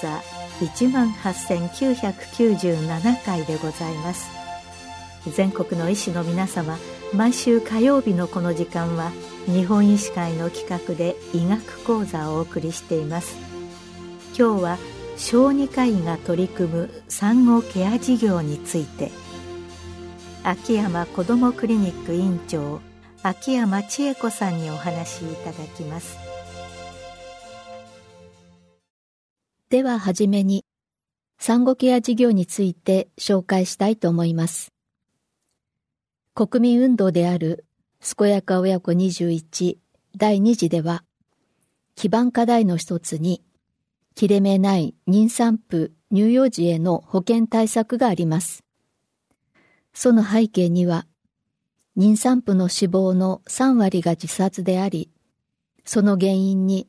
座18,997回でございます。全国の医師の皆様毎週火曜日のこの時間は日本医師会の企画で医学講座をお送りしています。今日は小児科医が取り組む産後ケア事業について。秋山子どもクリニック院長秋山千恵子さんにお話しいただきます。でははじめに産後ケア事業について紹介したいと思います国民運動である健やか親子21第2次では基盤課題の一つに切れ目ない妊産婦乳幼児への保健対策があります。その背景には妊産婦の死亡の3割が自殺であり、その原因に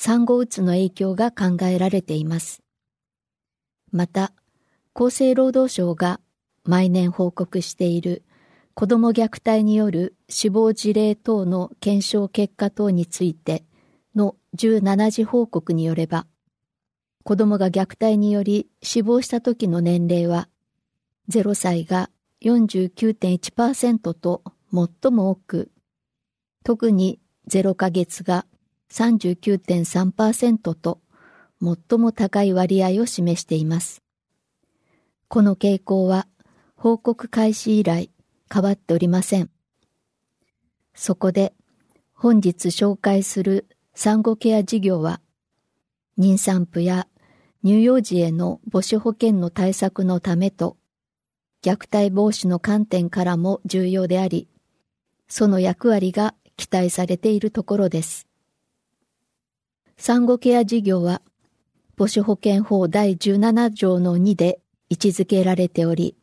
産後うつの影響が考えられています。また、厚生労働省が毎年報告している子ども虐待による死亡事例等の検証結果等についての17次報告によれば、子どもが虐待により死亡した時の年齢は、0歳が49.1%と最も多く、特に0ヶ月が39.3%と最も高い割合を示しています。この傾向は報告開始以来変わっておりません。そこで本日紹介する産後ケア事業は妊産婦や乳幼児への母子保健の対策のためと虐待防止の観点からも重要であり、その役割が期待されているところです。産後ケア事業は、母子保健法第17条の2で位置づけられており、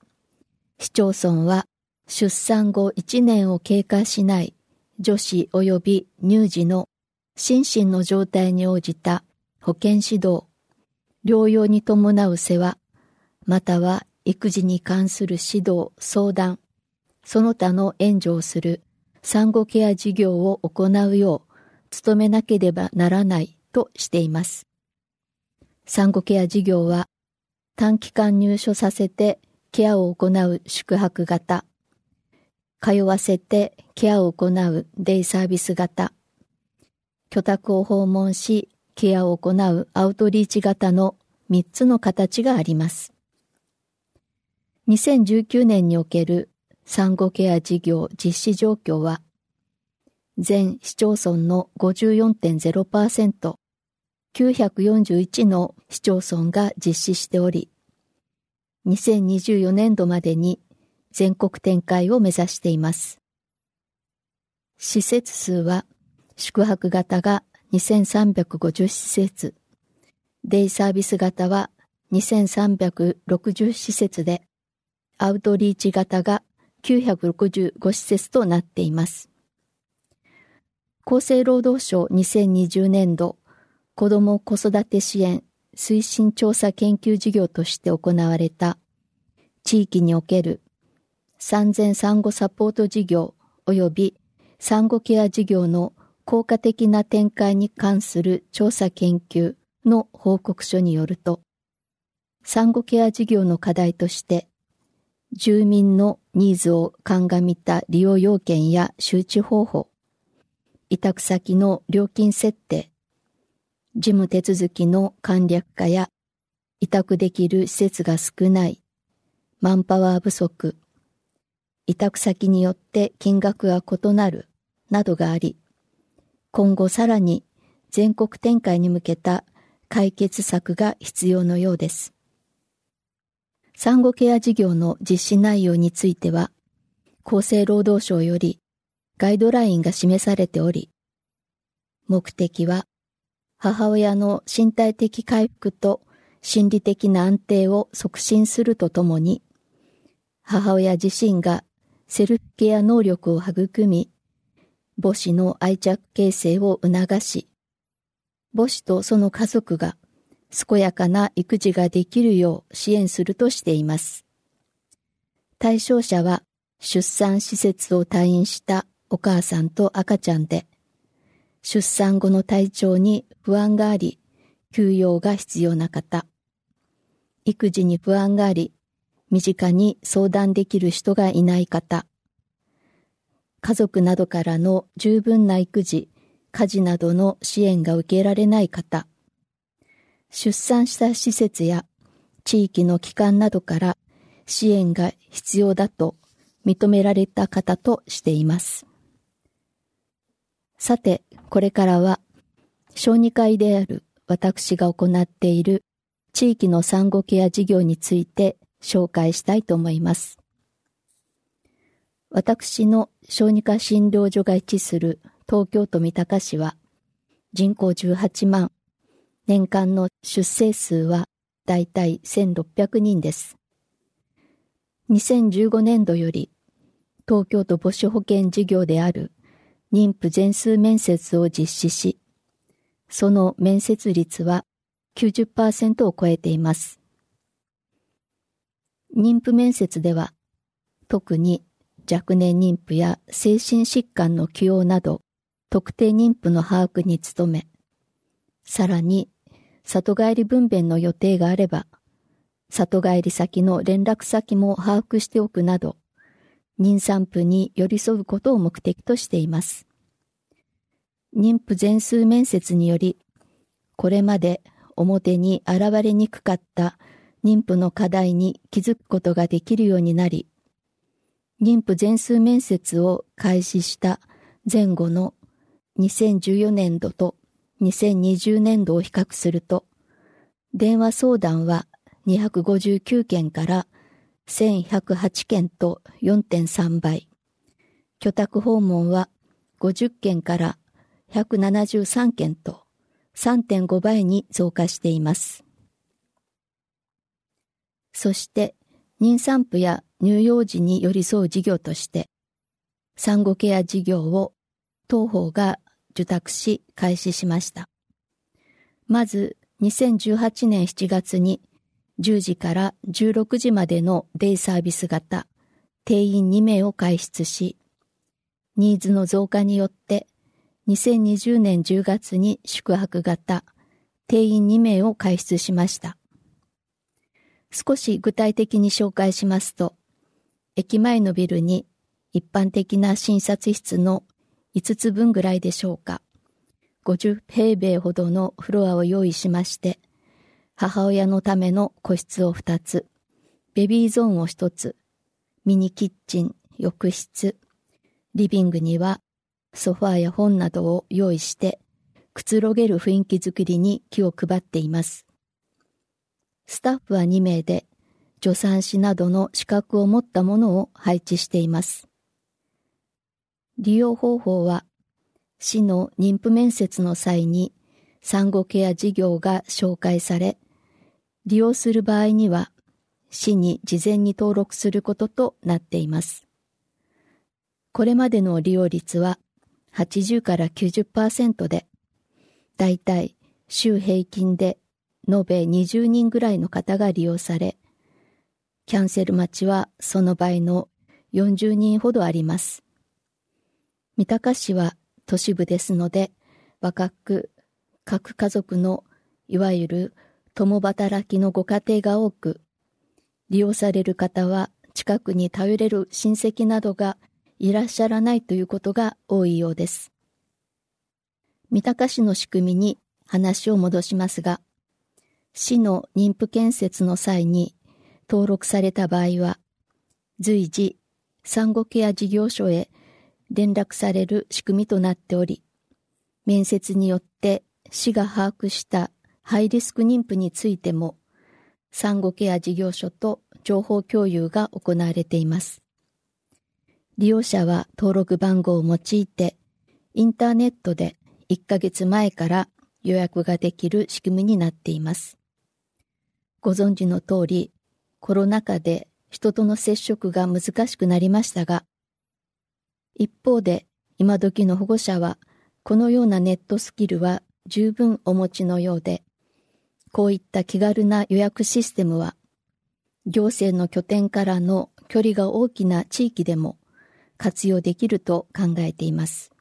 市町村は出産後1年を経過しない女子及び乳児の心身の状態に応じた保健指導、療養に伴う世話、または育児に関する指導、相談、その他の援助をする産後ケア事業を行うよう努めなければならないとしています。産後ケア事業は短期間入所させてケアを行う宿泊型、通わせてケアを行うデイサービス型、居宅を訪問しケアを行うアウトリーチ型の3つの形があります。2019年における産後ケア事業実施状況は、全市町村の54.0%、941の市町村が実施しており、2024年度までに全国展開を目指しています。施設数は宿泊型が2350施設、デイサービス型は2360施設で、アウトリーチ型が965施設となっています。厚生労働省2020年度子ども子育て支援推進調査研究事業として行われた地域における産前産後サポート事業及び産後ケア事業の効果的な展開に関する調査研究の報告書によると、産後ケア事業の課題として住民のニーズを鑑みた利用要件や周知方法、委託先の料金設定、事務手続きの簡略化や委託できる施設が少ない、マンパワー不足、委託先によって金額が異なる、などがあり、今後さらに全国展開に向けた解決策が必要のようです。産後ケア事業の実施内容については、厚生労働省よりガイドラインが示されており、目的は母親の身体的回復と心理的な安定を促進するとともに、母親自身がセルフケア能力を育み、母子の愛着形成を促し、母子とその家族が健やかな育児ができるよう支援するとしています。対象者は出産施設を退院したお母さんと赤ちゃんで、出産後の体調に不安があり、休養が必要な方、育児に不安があり、身近に相談できる人がいない方、家族などからの十分な育児、家事などの支援が受けられない方、出産した施設や地域の機関などから支援が必要だと認められた方としています。さて、これからは小児科医である私が行っている地域の産後ケア事業について紹介したいと思います。私の小児科診療所が位置する東京都三鷹市は人口18万、年間の出生数はだいたい1600人です。2015年度より東京都母子保健事業である妊婦全数面接を実施し、その面接率は90%を超えています。妊婦面接では、特に若年妊婦や精神疾患の起用など、特定妊婦の把握に努め、さらに、里帰り分娩の予定があれば、里帰り先の連絡先も把握しておくなど、妊産婦に寄り添うことを目的としています。妊婦全数面接により、これまで表に現れにくかった妊婦の課題に気づくことができるようになり、妊婦全数面接を開始した前後の2014年度と2020年度を比較すると、電話相談は259件から1108件と4.3倍、居宅訪問は50件から173件と3.5倍に増加しています。そして、妊産婦や乳幼児に寄り添う事業として、産後ケア事業を当方が受託し開始しました。まず、2018年7月に10時から16時までのデイサービス型定員2名を開出し、ニーズの増加によって2020年10月に宿泊型定員2名を開出しました。少し具体的に紹介しますと、駅前のビルに一般的な診察室の5つ分ぐらいでしょうか。50平米ほどのフロアを用意しまして、母親のための個室を2つ、ベビーゾーンを1つ、ミニキッチン、浴室、リビングにはソファーや本などを用意して、くつろげる雰囲気づくりに気を配っています。スタッフは2名で、助産師などの資格を持ったものを配置しています。利用方法は、市の妊婦面接の際に産後ケア事業が紹介され、利用する場合には、市に事前に登録することとなっています。これまでの利用率は80から90%で、だいたい週平均で延べ20人ぐらいの方が利用され、キャンセル待ちはその倍の40人ほどあります。三鷹市は都市部ですので、若く各家族のいわゆる共働きのご家庭が多く、利用される方は近くに頼れる親戚などがいらっしゃらないということが多いようです。三鷹市の仕組みに話を戻しますが、市の妊婦建設の際に登録された場合は、随時産後ケア事業所へ連絡される仕組みとなっており、面接によって市が把握したハイリスク妊婦についても、産後ケア事業所と情報共有が行われています。利用者は登録番号を用いて、インターネットで1ヶ月前から予約ができる仕組みになっています。ご存知の通り、コロナ禍で人との接触が難しくなりましたが、一方で今時の保護者はこのようなネットスキルは十分お持ちのようで、こういった気軽な予約システムは、行政の拠点からの距離が大きな地域でも活用できると考えています。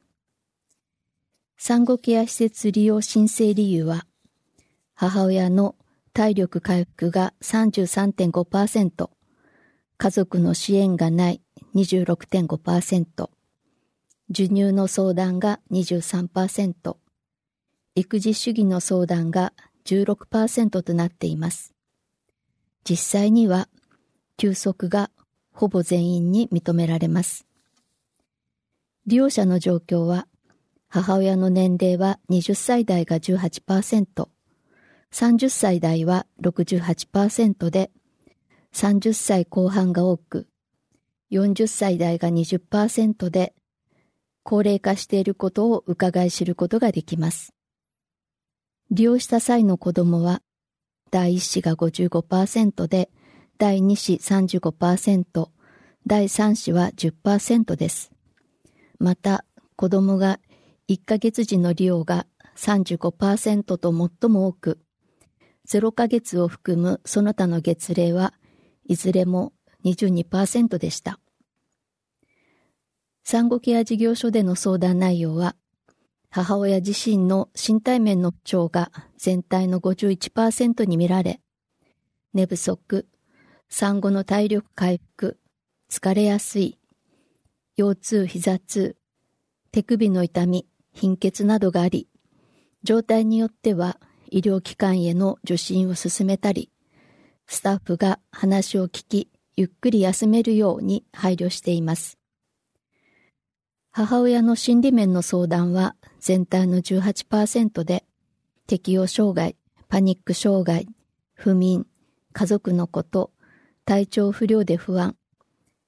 産後ケア施設利用申請理由は、母親の体力回復が33.5%、家族の支援がない26.5%、授乳の相談が23%、育児主義の相談が16%となっています。実際には、休息がほぼ全員に認められます。利用者の状況は、母親の年齢は20歳代が18%、30歳代は68%で、30歳後半が多く、40歳代が20%で、高齢化していることを伺い知ることができます。利用した際の子供は、第1子が55%で、第2子35%、第3子は10%です。また、子供が1ヶ月時の利用が35%と最も多く、0ヶ月を含むその他の月齢はいずれも22%でした。産後ケア事業所での相談内容は、母親自身の身体面の不調が全体の51%に見られ、寝不足、産後の体力回復、疲れやすい、腰痛、膝痛、手首の痛み、貧血などがあり、状態によっては医療機関への受診を進めたり、スタッフが話を聞き、ゆっくり休めるように配慮しています。母親の心理面の相談は全体の18%で、適応障害、パニック障害、不眠、家族のこと、体調不良で不安、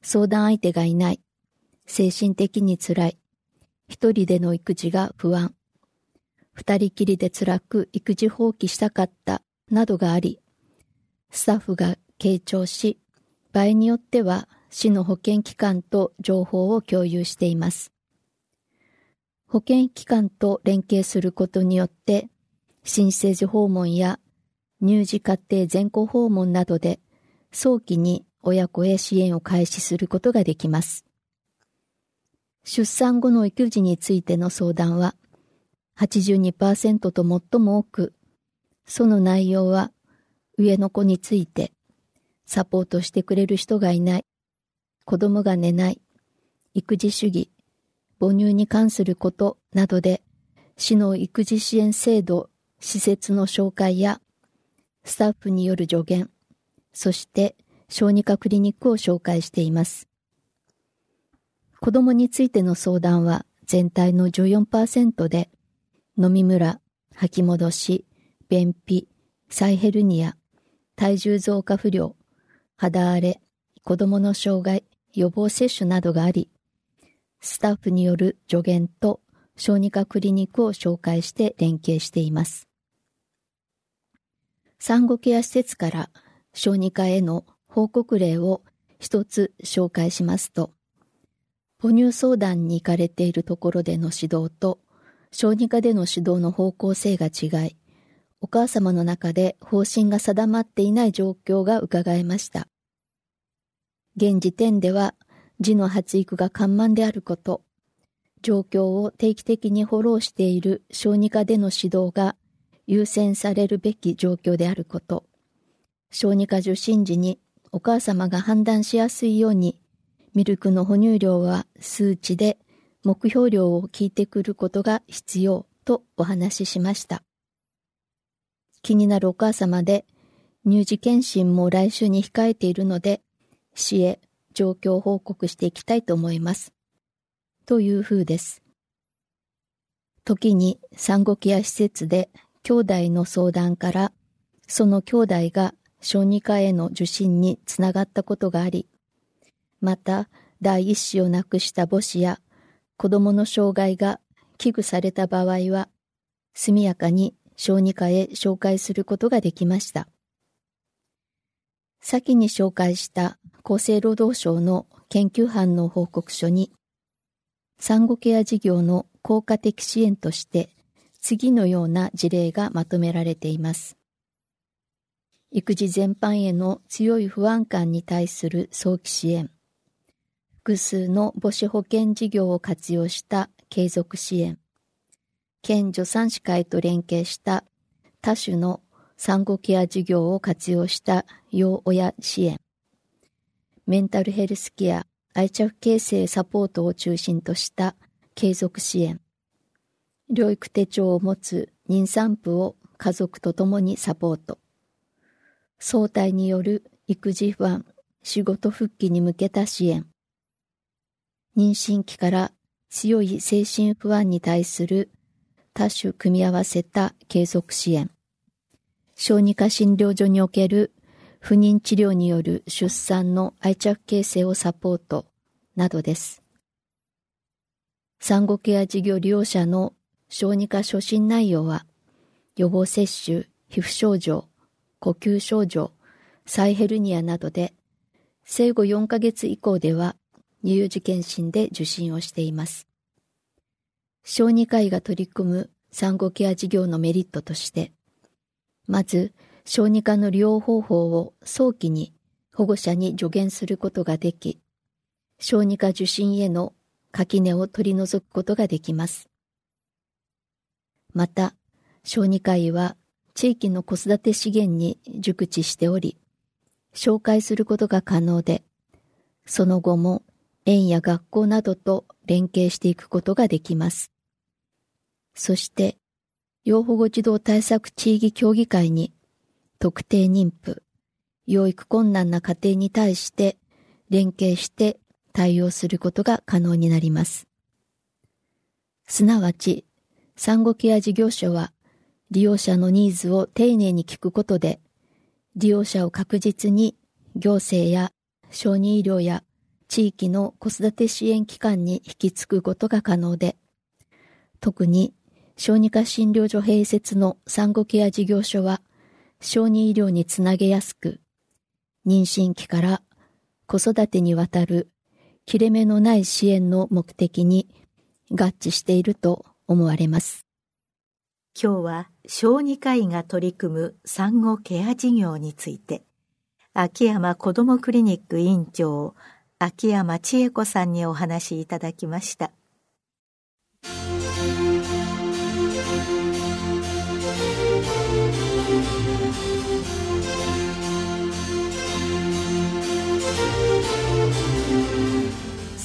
相談相手がいない、精神的につらい、一人での育児が不安、二人きりで辛く育児放棄したかったなどがあり、スタッフが傾聴し、場合によっては市の保健機関と情報を共有しています。保健機関と連携することによって、新生児訪問や乳児家庭全校訪問などで早期に親子へ支援を開始することができます。出産後の育児についての相談は、82%と最も多く、その内容は上の子について、サポートしてくれる人がいない、子供が寝ない、育児主義、母乳に関することなどで、市の育児支援制度、施設の紹介や、スタッフによる助言、そして小児科クリニックを紹介しています。子供についての相談は全体の14%で、飲みむら、吐き戻し、便秘、サイヘルニア、体重増加不良、肌荒れ、子供の障害、予防接種などがあり、スタッフによる助言と小児科クリニックを紹介して連携しています。産後ケア施設から小児科への報告例を一つ紹介しますと、母乳相談に行かれているところでの指導と小児科での指導の方向性が違い、お母様の中で方針が定まっていない状況が伺えました。現時点では、児の発育が緩慢であること、状況を定期的にフォローしている小児科での指導が優先されるべき状況であること、小児科受診時にお母様が判断しやすいように、ミルクの哺乳量は数値で目標量を聞いてくることが必要とお話ししました。気になるお母様で、乳児検診も来週に控えているので、市へ状況報告していきたいと思います。という風です。時に産後ケア施設で兄弟の相談から、その兄弟が小児科への受診につながったことがあり、また第一子を亡くした母子や子供の障害が危惧された場合は、速やかに小児科へ紹介することができました。先に紹介した厚生労働省の研究班の報告書に、産後ケア事業の効果的支援として次のような事例がまとめられています。育児全般への強い不安感に対する早期支援。複数の母子保健事業を活用した継続支援、県助産師会と連携した多種の産後ケア事業を活用した要親支援、メンタルヘルスケア、愛着形成サポートを中心とした継続支援、療育手帳を持つ妊産婦を家族と共にサポート、相対による育児不安、仕事復帰に向けた支援、妊娠期から強い精神不安に対する多種組み合わせた継続支援、小児科診療所における不妊治療による出産の愛着形成をサポートなどです。産後ケア事業利用者の小児科初診内容は、予防接種、皮膚症状、呼吸症状、サイヘルニアなどで、生後4ヶ月以降では乳児検診で受診をしています。小児科医が取り組む産後ケア事業のメリットとして、まず、小児科の利用方法を早期に保護者に助言することができ、小児科受診への垣根を取り除くことができます。また、小児科医は地域の子育て資源に熟知しており、紹介することが可能で、その後も園や学校などと連携していくことができます。そして、養保護児童対策地域協議会に特定妊婦、養育困難な家庭に対して連携して対応することが可能になります。すなわち、産後ケア事業所は利用者のニーズを丁寧に聞くことで、利用者を確実に行政や小児医療や地域の子育て支援機関に引き継ぐことが可能で、特に小児科診療所併設の産後ケア事業所は、小児医療につなげやすく、妊娠期から子育てにわたる切れ目のない支援の目的に合致していると思われます。今日は小児科医が取り組む産後ケア事業について、秋山子どもクリニック院長、秋山千恵子さんにお話しいただきました。